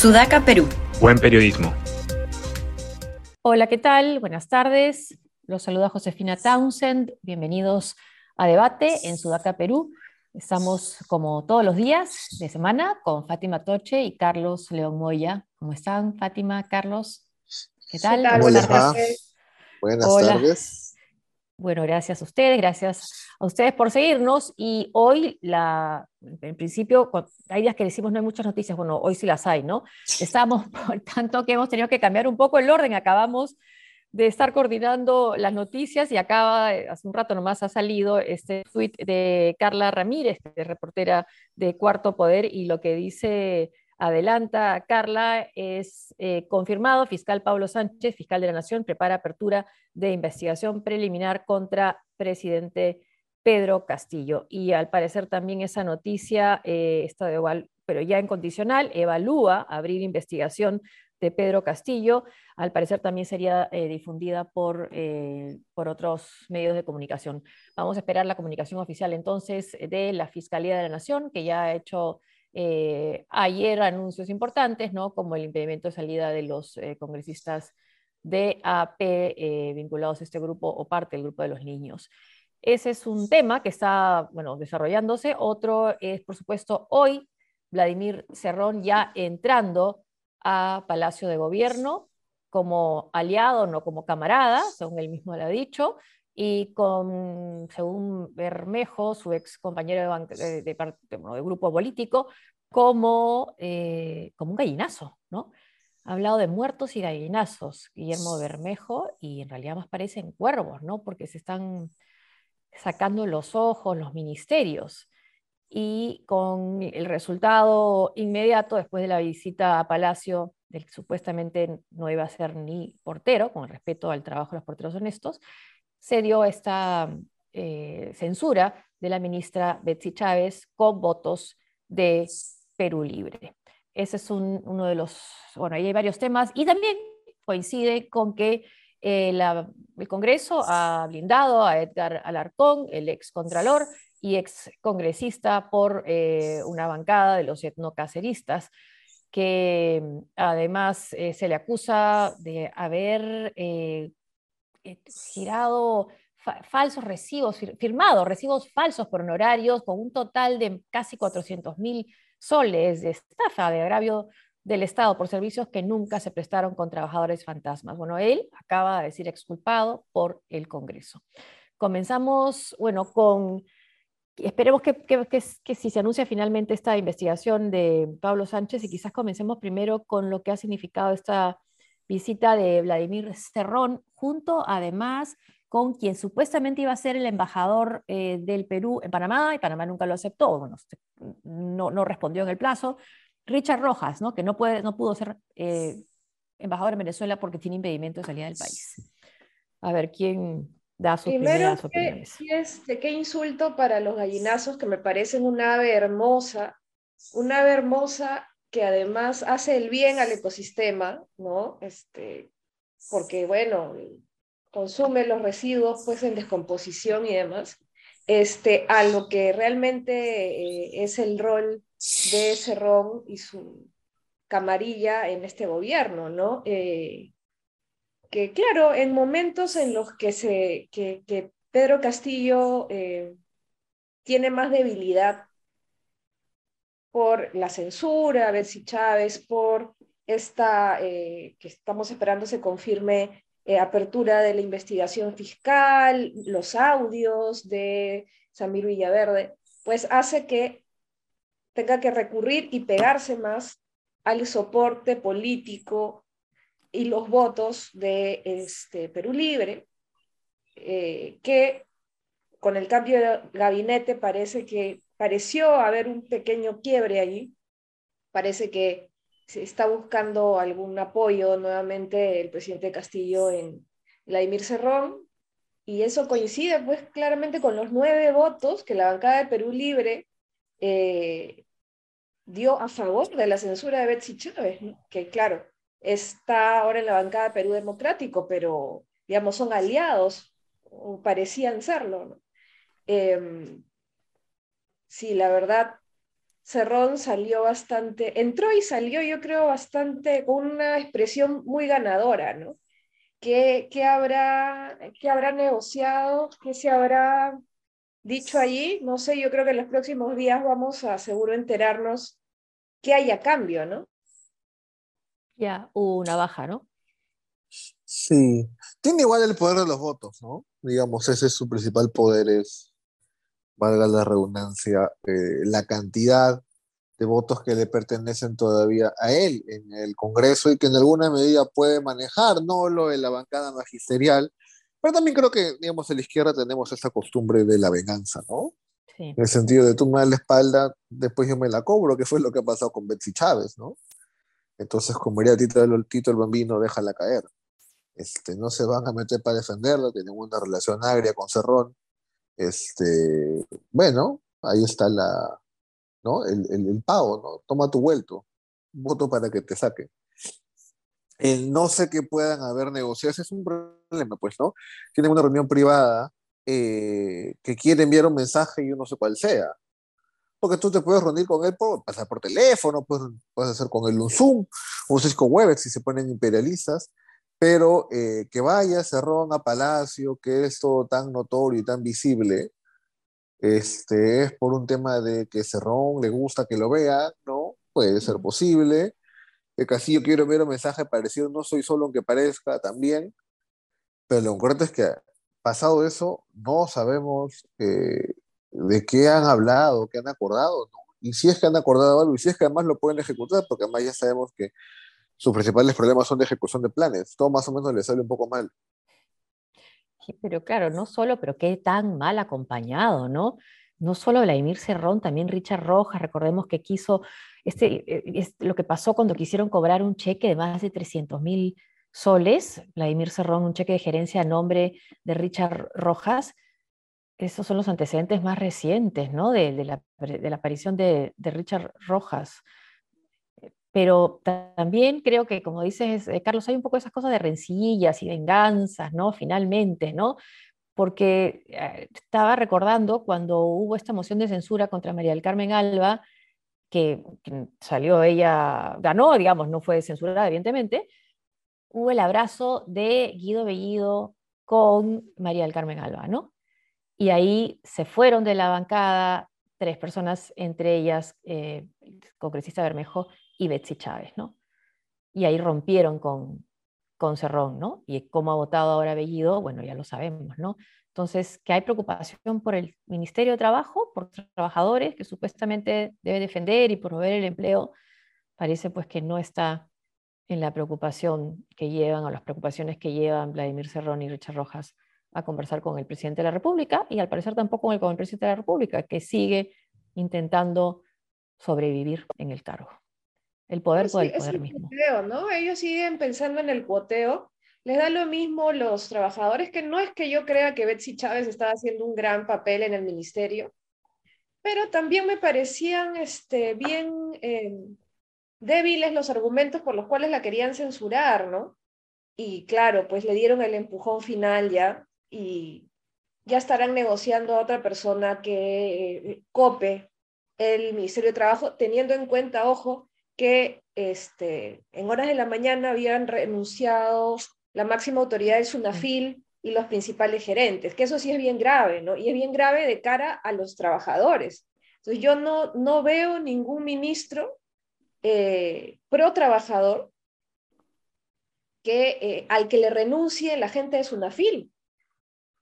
Sudaca, Perú. Buen periodismo. Hola, ¿qué tal? Buenas tardes. Los saluda Josefina Townsend. Bienvenidos a Debate en Sudaca, Perú. Estamos como todos los días de semana con Fátima Toche y Carlos León Moya. ¿Cómo están, Fátima, Carlos? ¿Qué tal? Buenas tardes. Buenas tardes. Bueno, gracias a ustedes, gracias a ustedes por seguirnos. Y hoy, en principio, hay días que decimos no hay muchas noticias, bueno, hoy sí las hay, ¿no? Estamos, por tanto, que hemos tenido que cambiar un poco el orden. Acabamos de estar coordinando las noticias y acaba, hace un rato nomás ha salido este tweet de Carla Ramírez, de reportera de Cuarto Poder, y lo que dice adelanta Carla, es eh, confirmado, fiscal Pablo Sánchez, fiscal de la Nación, prepara apertura de investigación preliminar contra presidente Pedro Castillo. Y al parecer también esa noticia, eh, está de igual, pero ya en condicional, evalúa abrir investigación de Pedro Castillo. Al parecer también sería eh, difundida por, por otros medios de comunicación. Vamos a esperar la comunicación oficial entonces de la Fiscalía de la Nación, que ya ha hecho eh, ayer anuncios importantes, ¿no? como el impedimento de salida de los eh, congresistas de AP eh, vinculados a este grupo o parte del grupo de los niños. Ese es un tema que está bueno, desarrollándose. Otro es, por supuesto, hoy Vladimir Cerrón ya entrando a Palacio de Gobierno como aliado, no como camarada, según él mismo lo ha dicho, y con, según Bermejo, su ex compañero de, grupo político, como, eh, como un gallinazo, ¿no? Ha hablado de muertos y gallinazos, Guillermo Bermejo, y en realidad más parecen cuervos, ¿no? Porque se están sacando los ojos los ministerios. Y con el resultado inmediato, después de la visita a Palacio, del que supuestamente no iba a ser ni portero, con respeto al trabajo de los porteros honestos, se dio esta eh, censura de la ministra Betsy Chávez con votos de Perú Libre. Ese es uno de los, bueno, ahí hay varios temas y también coincide con que eh, el Congreso ha blindado a Edgar Alarcón, el ex contralor y ex congresista por eh, una bancada de los etnocaceristas, que además se le acusa de haber eh, girado falsos recibos, firmados recibos falsos por honorarios con un total de casi 400 mil soles de estafa, de agravio del Estado por servicios que nunca se prestaron con trabajadores fantasmas. Bueno, él acaba de decir exculpado por el Congreso. Comenzamos, bueno, con, esperemos que, que, que, si se anuncia finalmente esta investigación de Pablo Sánchez y quizás comencemos primero con lo que ha significado esta visita de Vladimir Cerrón, junto además con quien supuestamente iba a ser el embajador eh, del Perú en Panamá, y Panamá nunca lo aceptó, bueno, no, no respondió en el plazo, Richard Rojas, ¿no? que no, puede, no pudo ser eh, embajador en Venezuela porque tiene impedimento de salida del país. A ver, ¿quién da sus Primero, primeras opiniones? es, de qué insulto para los gallinazos que me parecen una ave hermosa, una ave hermosa que además hace el bien al ecosistema, ¿no? Este, porque, bueno, consume los residuos pues en descomposición y demás, este, a lo que realmente eh, es el rol de Cerrón y su camarilla en este gobierno, ¿no? Eh, que claro, en momentos en los que, se, que, que Pedro Castillo eh, tiene más debilidad por la censura, a ver si Chávez, por esta, eh, que estamos esperando se confirme, eh, apertura de la investigación fiscal, los audios de Samir Villaverde, pues hace que tenga que recurrir y pegarse más al soporte político y los votos de este Perú Libre, eh, que con el cambio de gabinete parece que pareció haber un pequeño quiebre allí. Parece que se está buscando algún apoyo nuevamente el presidente Castillo en Vladimir Cerrón, y eso coincide pues claramente con los nueve votos que la bancada de Perú Libre eh, dio a favor de la censura de Betsy Chávez, que claro, está ahora en la bancada de Perú Democrático, pero digamos son aliados, o parecían serlo. Em, sí, la verdad, Cerrón salió bastante, entró y salió yo creo bastante con una expresión muy ganadora, ¿no? ¿Qué, qué habrá, qué habrá negociado? ¿Qué se habrá dicho allí? No sé, yo creo que en los próximos días vamos a seguro enterarnos qué hay a cambio, ¿no? Ya, una baja, ¿no? Sí, tiene igual el poder de los votos, ¿no? Digamos, ese es su principal poder, es, valga la redundancia, eh, la cantidad de votos que le pertenecen todavía a él en el Congreso y que en alguna medida puede manejar, no lo de la bancada magisterial, pero también creo que, digamos, en la izquierda tenemos esa costumbre de la venganza, ¿no? En el sentido de tú me das la espalda, después yo me la cobro, que fue lo que ha pasado con Betsy Chávez, ¿no? Entonces, como diría Tito el, Tito el Bambino, déjala caer. Este, no se van a meter para defenderla, tienen una relación agria con Cerrón. Este, bueno, ahí está la, ¿no? El, el, pago, ¿no? Toma tu vuelto, voto para que te saque. El no sé que puedan haber negociaciones es un problema, pues, ¿no? Tienen una reunión privada eh, que quiere enviar un mensaje y yo no sé cuál sea. Porque tú te puedes reunir con él por pasar por teléfono, puedes, puedes hacer con él un Zoom, un Cisco Webex si se ponen imperialistas, pero eh, que vaya Cerrón a Palacio, que es todo tan notorio y tan visible, este, es por un tema de que Cerrón le gusta que lo vea, ¿no? Puede ser posible. El Castillo quiero ver un mensaje parecido, no soy solo aunque parezca, también. Pero lo importante es que pasado eso, no sabemos eh, de qué han hablado, qué han acordado, ¿no? Y si es que han acordado algo, y si es que además lo pueden ejecutar, porque además ya sabemos que sus principales problemas son de ejecución de planes, todo más o menos le sale un poco mal. pero claro, no solo, pero qué tan mal acompañado, ¿no? No solo Vladimir Cerrón, también Richard Rojas, recordemos que quiso, este, eh, es lo que pasó cuando quisieron cobrar un cheque de más de 300 mil soles, Vladimir Cerrón, un cheque de gerencia a nombre de Richard Rojas. Esos son los antecedentes más recientes ¿no? de, la, aparición de, Richard Rojas. Pero también creo que, como dices, eh, Carlos, hay un poco esas cosas de rencillas y venganzas, ¿no? Finalmente, ¿no? Porque eh, estaba recordando cuando hubo esta moción de censura contra María del Carmen Alba, que, salió ella, ganó, digamos, no fue censurada, evidentemente, hubo el abrazo de Guido Bellido con María del Carmen Alba, ¿no? Y ahí se fueron de la bancada tres personas, entre ellas eh, congresista Bermejo y Betsy Chávez, ¿no? Y ahí rompieron con, con Cerrón, ¿no? Y cómo ha votado ahora Bellido, bueno, ya lo sabemos, ¿no? Entonces, que hay preocupación por el Ministerio de Trabajo, por trabajadores que supuestamente debe defender y promover el empleo, parece pues que no está en la preocupación que llevan o las preocupaciones que llevan Vladimir Cerrón y Richard Rojas a conversar con el presidente de la República y al parecer tampoco con el, presidente de la República, que sigue intentando sobrevivir en el cargo. El poder por el poder mismo. ¿no? Ellos siguen pensando en el cuoteo. Les da lo mismo los trabajadores, que no es que yo crea que Betsy Chávez estaba haciendo un gran papel en el ministerio, pero también me parecían este, bien eh, débiles los argumentos por los cuales la querían censurar, ¿no? Y claro, pues le dieron el empujón final ya y ya estarán negociando a otra persona que eh, cope el Ministerio de Trabajo, teniendo en cuenta, ojo, que este, en horas de la mañana habían renunciado la máxima autoridad del SUNAFIL y los principales gerentes, que eso sí es bien grave, ¿no? Y es bien grave de cara a los trabajadores. Entonces yo no, no veo ningún ministro eh, pro trabajador que, eh, al que le renuncie la gente de SUNAFIL,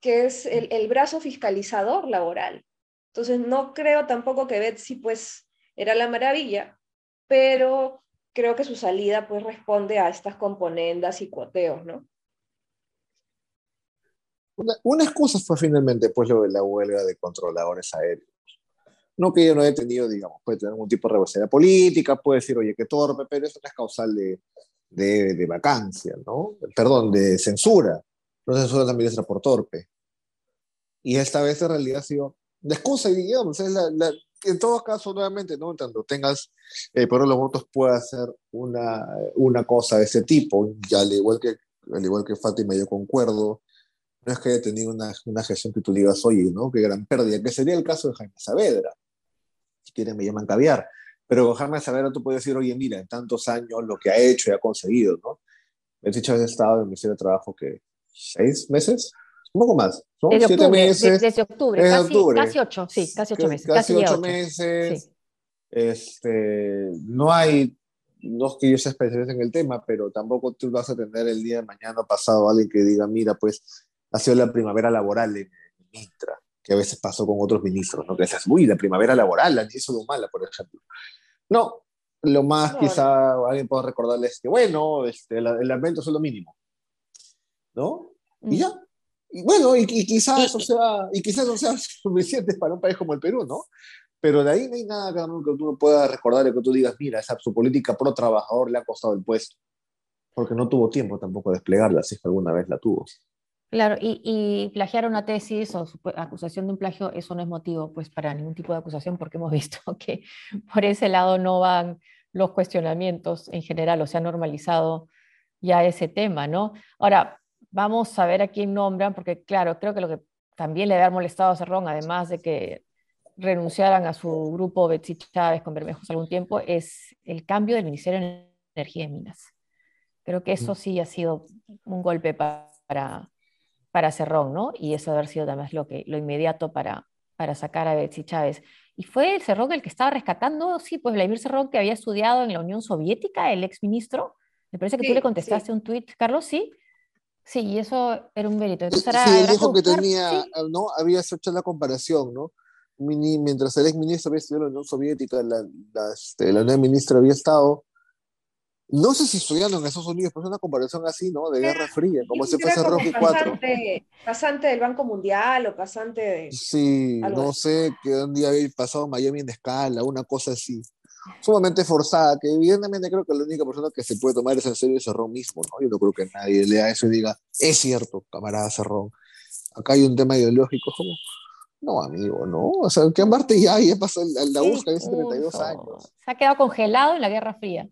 que es el, brazo fiscalizador laboral. Entonces, no creo tampoco que Betsy pues era la maravilla, pero creo que su salida pues responde a estas componendas y cuoteos, ¿no? Una, una, excusa fue finalmente pues lo de la huelga de controladores aéreos no que yo no haya tenido, digamos, puede tener algún tipo de responsabilidad política, puede decir, oye, qué torpe, pero eso no es causal de, de, de vacancia, ¿no? Perdón, de censura. No censura la ministra por torpe. Y esta vez en realidad ha sido de excusa, digamos, es la, la, en todo caso, nuevamente, ¿no? Tanto tengas, eh, pero los votos puede hacer una, una cosa de ese tipo, y al igual que, al igual que Fátima, yo concuerdo, no es que haya tenido una, una gestión que tú digas, oye, ¿no? Qué gran pérdida, que sería el caso de Jaime Saavedra si quieren me llaman caviar. Pero con Jaime Savera tú puedes decir, oye, mira, en tantos años lo que ha hecho y ha conseguido, ¿no? Betsy Chávez ha estado en el Ministerio de Trabajo que seis meses, un poco más, ¿no? Desde Siete octubre, meses. Desde octubre, desde casi, octubre. casi ocho, sí, casi ocho meses. Casi, ocho, meses. Este, no hay, no es que yo sea especialista en el tema, pero tampoco tú vas a tener el día de mañana pasado alguien que diga, mira, pues ha sido la primavera laboral en, Mintra, que a veces pasó con otros ministros, ¿no? Que dices, uy, la primavera laboral, la hizo lo mala, por ejemplo. No, lo más quizá alguien pueda recordarles que, bueno, este, el, el aumento es lo mínimo, ¿no? Y mm. ya. Y bueno, y, quizás eso sea, y quizás sea suficiente para un país como el Perú, ¿no? Pero de ahí no hay nada que tú puedas recordar y que tú digas, mira, esa su política pro trabajador le ha costado el puesto, porque no tuvo tiempo tampoco de desplegarla, si es que alguna vez la tuvo. Claro, y, y, plagiar una tesis o acusación de un plagio, eso no es motivo pues para ningún tipo de acusación, porque hemos visto que por ese lado no van los cuestionamientos en general, o se ha normalizado ya ese tema, ¿no? Ahora, vamos a ver a quién nombran, porque claro, creo que lo que también le había molestado a Cerrón, además de que renunciaran a su grupo Betsy Chávez con Bermejos algún tiempo, es el cambio del Ministerio de Energía y Minas. Creo que eso sí ha sido un golpe para, para Cerrón, ¿no? Y eso haber sido además lo, que, lo inmediato para, para sacar a Betsy Chávez. Y fue el Cerrón el que estaba rescatando, sí, pues Vladimir Cerrón, que había estudiado en la Unión Soviética, el exministro. Me parece que tú le contestaste un tuit, Carlos, sí. Sí, y eso era un mérito. sí, él dijo que tenía, ¿no? Había hecho la comparación, ¿no? Mientras el exministro había estudiado en la Unión Soviética, la, la, este, la nueva ministra había estado, no sé si estudiando en Estados Unidos, pero es una comparación así, ¿no? De Guerra Fría, como si fuese Rocky 4. Pasante del Banco Mundial o pasante de... Sí, no sé, que un día había pasado Miami en escala, una cosa así sumamente forzada, que evidentemente creo que la única persona que se puede tomar es en serio Cerrón mismo, ¿no? Yo no creo que nadie lea eso y diga, es cierto, camarada Cerrón, acá hay un tema ideológico, como, no, amigo, no, o sea, que Marte ya, ya pasó la busca hace 32 años. Se ha quedado congelado en la Guerra Fría.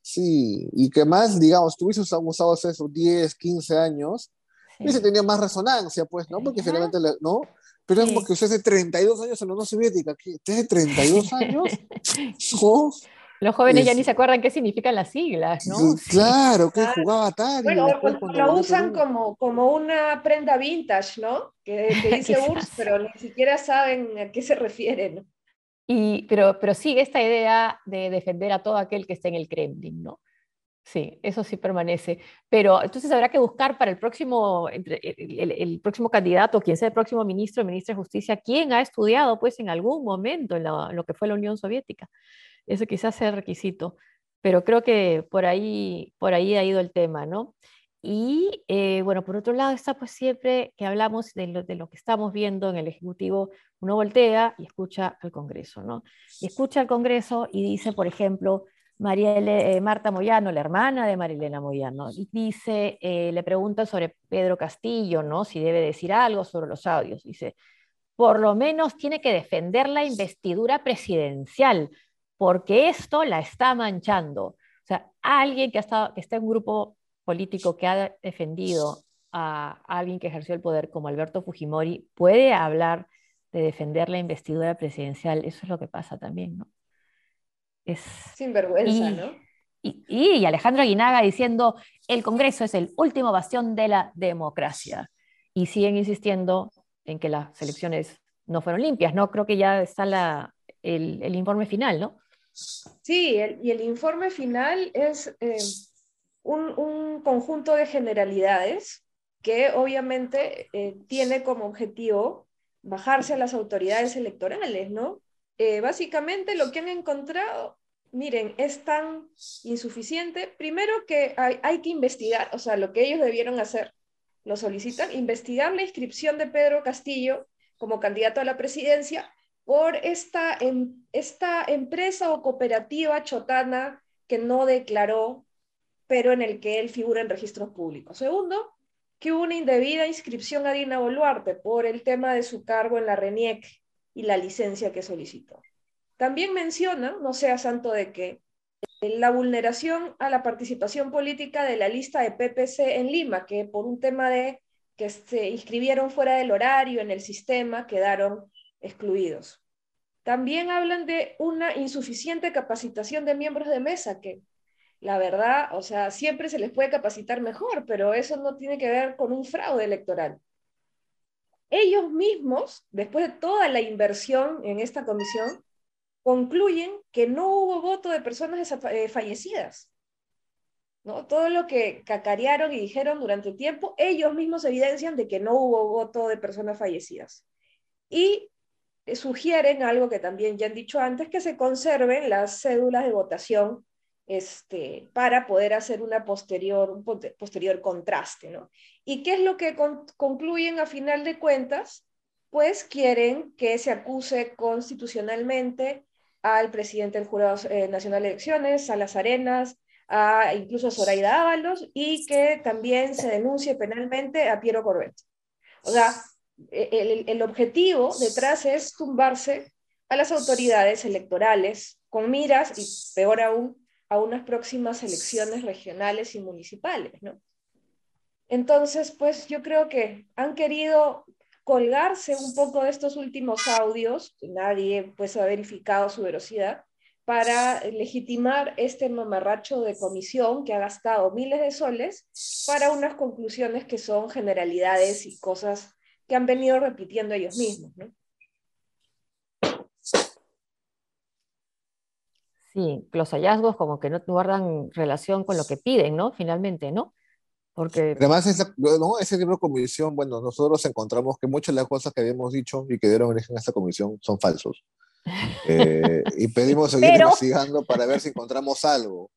Sí, y que más, digamos, tú hubieses usado esos 10, 15 años, y se tenía más resonancia, pues, ¿no? Porque finalmente, ¿no? Pero es porque usted hace 32 años en la Unión Soviética. ¿Usted hace 32 años? Los jóvenes ya ni se acuerdan qué significan las siglas, ¿no? Claro, que jugaba tal. Bueno, lo usan como, como una prenda vintage, ¿no? Que, dice URSS, pero ni siquiera saben a qué se refieren. Y, pero, pero sigue esta idea de defender a todo aquel que esté en el Kremlin, ¿no? Sí, eso sí permanece. Pero entonces habrá que buscar para el próximo, el, próximo candidato, quien sea el próximo ministro ministra de Justicia, quién ha estudiado pues en algún momento en, lo que fue la Unión Soviética. Eso quizás sea requisito. Pero creo que por ahí, por ahí ha ido el tema, ¿no? Y eh, bueno, por otro lado está pues siempre que hablamos de lo, de lo, que estamos viendo en el Ejecutivo, uno voltea y escucha al Congreso, ¿no? Y escucha al Congreso y dice, por ejemplo, María eh, Marta Moyano, la hermana de Marilena Moyano, dice, eh, le pregunta sobre Pedro Castillo, ¿no? Si debe decir algo sobre los audios. Dice, por lo menos tiene que defender la investidura presidencial, porque esto la está manchando. O sea, alguien que, ha estado, que está en un grupo político que ha defendido a alguien que ejerció el poder como Alberto Fujimori puede hablar de defender la investidura presidencial. Eso es lo que pasa también, ¿no? Sin vergüenza, ¿no? Y, Alejandro Aguinaga diciendo, el Congreso es el último bastión de la democracia. Y siguen insistiendo en que las elecciones no fueron limpias, ¿no? Creo que ya está la, el, informe final, ¿no? Sí, y el informe final es eh, un, conjunto de generalidades que obviamente eh, tiene como objetivo bajarse a las autoridades electorales, ¿no? Eh, básicamente lo que han encontrado miren, es tan insuficiente, primero que hay, que investigar, o sea, lo que ellos debieron hacer, lo solicitan, investigar la inscripción de Pedro Castillo como candidato a la presidencia por esta, em, esta empresa o cooperativa chotana que no declaró, pero en el que él figura en registros públicos. Segundo, que hubo una indebida inscripción a Dina Boluarte por el tema de su cargo en la RENIEC y la licencia que solicitó. También menciona, no sea santo de que, la vulneración a la participación política de la lista de PPC en Lima, que por un tema de que se inscribieron fuera del horario en el sistema quedaron excluidos. también hablan de una insuficiente capacitación de miembros de mesa, que la verdad, o sea, siempre se les puede capacitar mejor, pero eso no tiene que ver con un fraude electoral. Ellos mismos, después de toda la inversión en esta comisión, concluyen que no hubo voto de personas eh, fallecidas. ¿no? Todo lo que cacarearon y dijeron durante el tiempo, ellos mismos evidencian de que no hubo voto de personas fallecidas. Y sugieren algo que también ya han dicho antes, que se conserven las cédulas de votación este, para poder hacer una posterior, un posterior contraste. ¿no? ¿Y qué es lo que concluyen a final de cuentas? Pues quieren que se acuse constitucionalmente al presidente del Jurado eh, Nacional de Elecciones, a las Arenas, a incluso a Zoraida Ábalos, y que también se denuncie penalmente a Piero Corbett. O sea, e, el, el objetivo detrás es tumbarse a las autoridades electorales con miras, y peor aún, a unas próximas elecciones regionales y municipales, ¿no? Entonces, pues yo creo que han querido colgarse un poco de estos últimos audios, nadie pues ha verificado su veracidad, para legitimar este mamarracho de comisión que ha gastado miles de soles para unas conclusiones que son generalidades y cosas que han venido repitiendo ellos mismos, ¿no? Sí, los hallazgos como que no guardan relación con lo que piden, ¿no? Finalmente, ¿no? Porque... Además, ese tipo de comisión, bueno, nosotros encontramos que muchas de las cosas que habíamos dicho y que dieron origen a esta comisión son falsos. Eh, y pedimos seguir investigando para ver si encontramos algo.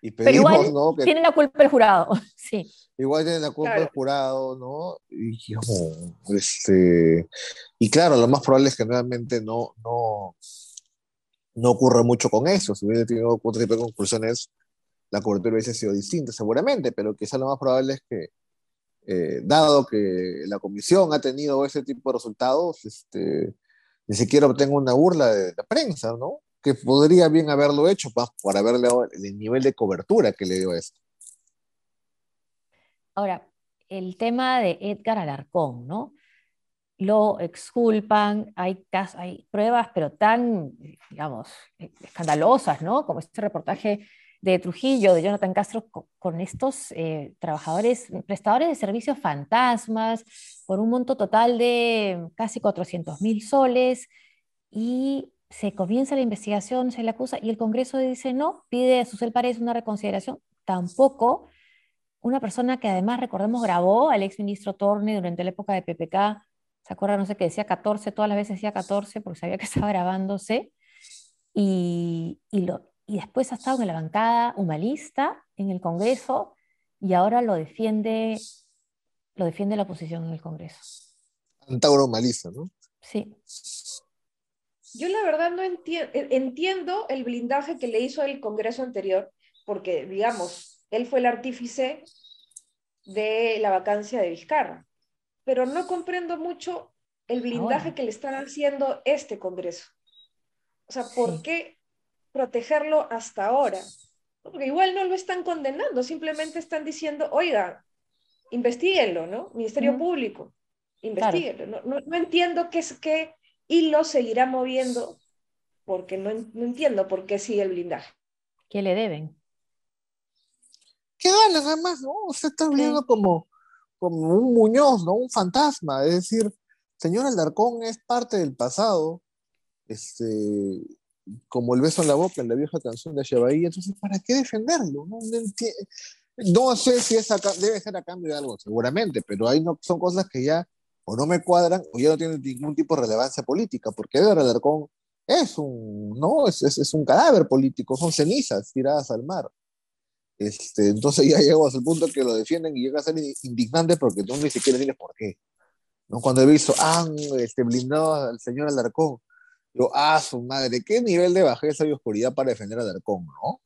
Y pedimos, Pero igual ¿no? Que, tiene la culpa el jurado, sí. Igual tiene la culpa el jurado, ¿no? Y, este, y claro, lo más probable es que realmente no, no, no ocurre mucho con eso. Si hubiera tenido otro tipo de conclusiones, la cobertura hubiese sido distinta seguramente, pero quizá lo más probable es que, eh, dado que la comisión ha tenido ese tipo de resultados, este, ni siquiera obtenga una burla de la prensa, ¿no? Que podría bien haberlo hecho para haberle dado el nivel de cobertura que le dio esto. Ahora, el tema de Edgar Alarcón, ¿no? Lo exculpan, hay, pruebas, pero tan, digamos, escandalosas, ¿no? Como este reportaje de Trujillo, de Jonathan Castro, con, estos eh, trabajadores, prestadores de servicios fantasmas, por un monto total de casi 400 mil soles, y se comienza la investigación, se le acusa, y el Congreso dice no, pide a Susel Paredes una reconsideración, tampoco una persona que además, recordemos, grabó al exministro Torne durante la época de PPK, ¿se acuerdan? No sé qué decía 14, todas las veces decía 14 porque sabía que estaba grabándose, y, y lo, y después ha estado en la bancada humanista en el Congreso y ahora lo defiende, lo defiende la oposición en el Congreso. Antauro humanista, ¿no? Sí. Yo la verdad no entiendo, entiendo el blindaje que le hizo el Congreso anterior, porque, digamos, él fue el artífice de la vacancia de Vizcarra, pero no comprendo mucho el blindaje que le están haciendo este Congreso. O sea, ¿por qué protegerlo hasta ahora. Porque igual no lo están condenando, simplemente están diciendo, oiga, investiguenlo, ¿no? Ministerio Público, investiguenlo. No, no, entiendo qué es qué lo seguirá moviendo, porque no, no entiendo por qué sigue el blindaje. ¿Qué le deben? ¿Qué ganas además, no? Usted está viendo como, como un Muñoz, ¿no? Un fantasma. Es decir, señor Alarcón es parte del pasado. Este, como el beso en la boca en la vieja canción de Shebaí, entonces, ¿para qué defenderlo? No, no, sé si esa debe ser a cambio de algo, seguramente, pero ahí no, son cosas que ya o no me cuadran o ya no tienen ningún tipo de relevancia política, porque Edgar Alarcón es un, no, es, es, un cadáver político, son cenizas tiradas al mar. Este, entonces ya llegamos al punto que lo defienden y llega a ser indignante porque tú ni siquiera tienes por qué. ¿no? Cuando he visto, ah, este, blindado al señor Alarcón, yo, ah, su madre, qué nivel de bajeza y oscuridad para defender a Darkon, ¿no?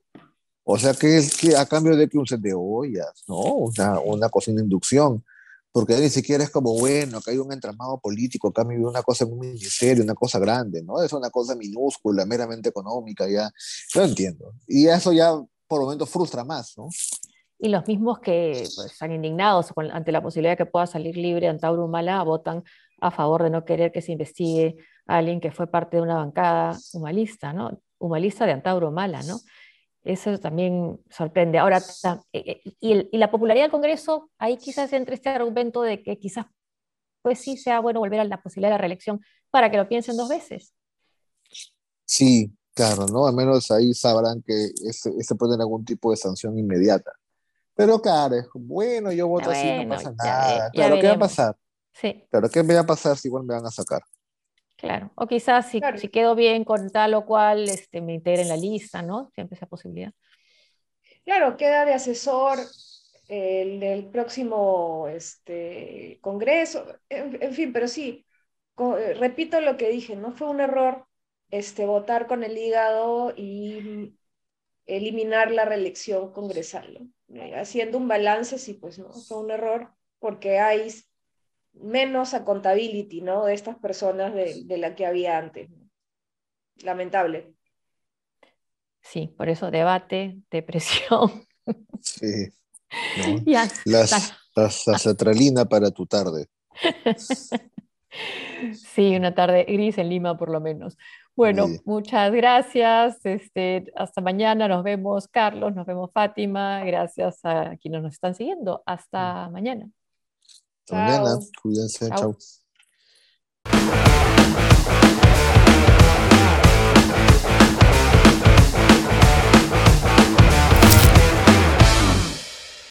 O sea, que es que a cambio de que un set de ollas, ¿no? Una, una cocina de inducción, porque ni siquiera es como, bueno, acá hay un entramado político, acá hay una cosa en un ministerio, una cosa grande, ¿no? Es una cosa minúscula, meramente económica, ya. Yo entiendo. Y eso ya por lo menos frustra más, ¿no? y los mismos que pues, están indignados ante la posibilidad de que pueda salir libre Antauro Humala votan a favor de no querer que se investigue a alguien que fue parte de una bancada humalista, ¿no? Humalista de Antauro Humala, ¿no? Eso también sorprende. Ahora, eh, eh, y, la popularidad del Congreso, ahí quizás entre este argumento de que quizás pues sí sea bueno volver a la posibilidad de la reelección para que lo piensen dos veces. Sí, claro, ¿no? Al menos ahí sabrán que se puede tener algún tipo de sanción inmediata. Pero claro, es bueno, yo voto así, no pasa nada. claro, ¿qué va a pasar? Sí. Claro, ¿qué me va a pasar si igual me van a sacar? Claro, o quizás si, si quedo bien con tal o cual, este, me integre en la lista, ¿no? Siempre esa posibilidad. Claro, queda de asesor el, el próximo este, congreso, en, fin, pero sí, eh, repito lo que dije, no fue un error este, votar con el hígado y eliminar la reelección congresal, eh, haciendo un balance, sí, pues no, fue un error porque hay menos accountability, ¿no? De estas personas de, de la que había antes. Lamentable. Sí, por eso debate, depresión. Sí. Las, la para tu tarde. Sí, una tarde gris en Lima por lo menos. Bueno, muchas gracias. Este, hasta mañana. Nos vemos, Carlos. Nos vemos, Fátima. Gracias a quienes nos están siguiendo. Hasta mm. mañana. Hasta mañana. Cuídense. Chao.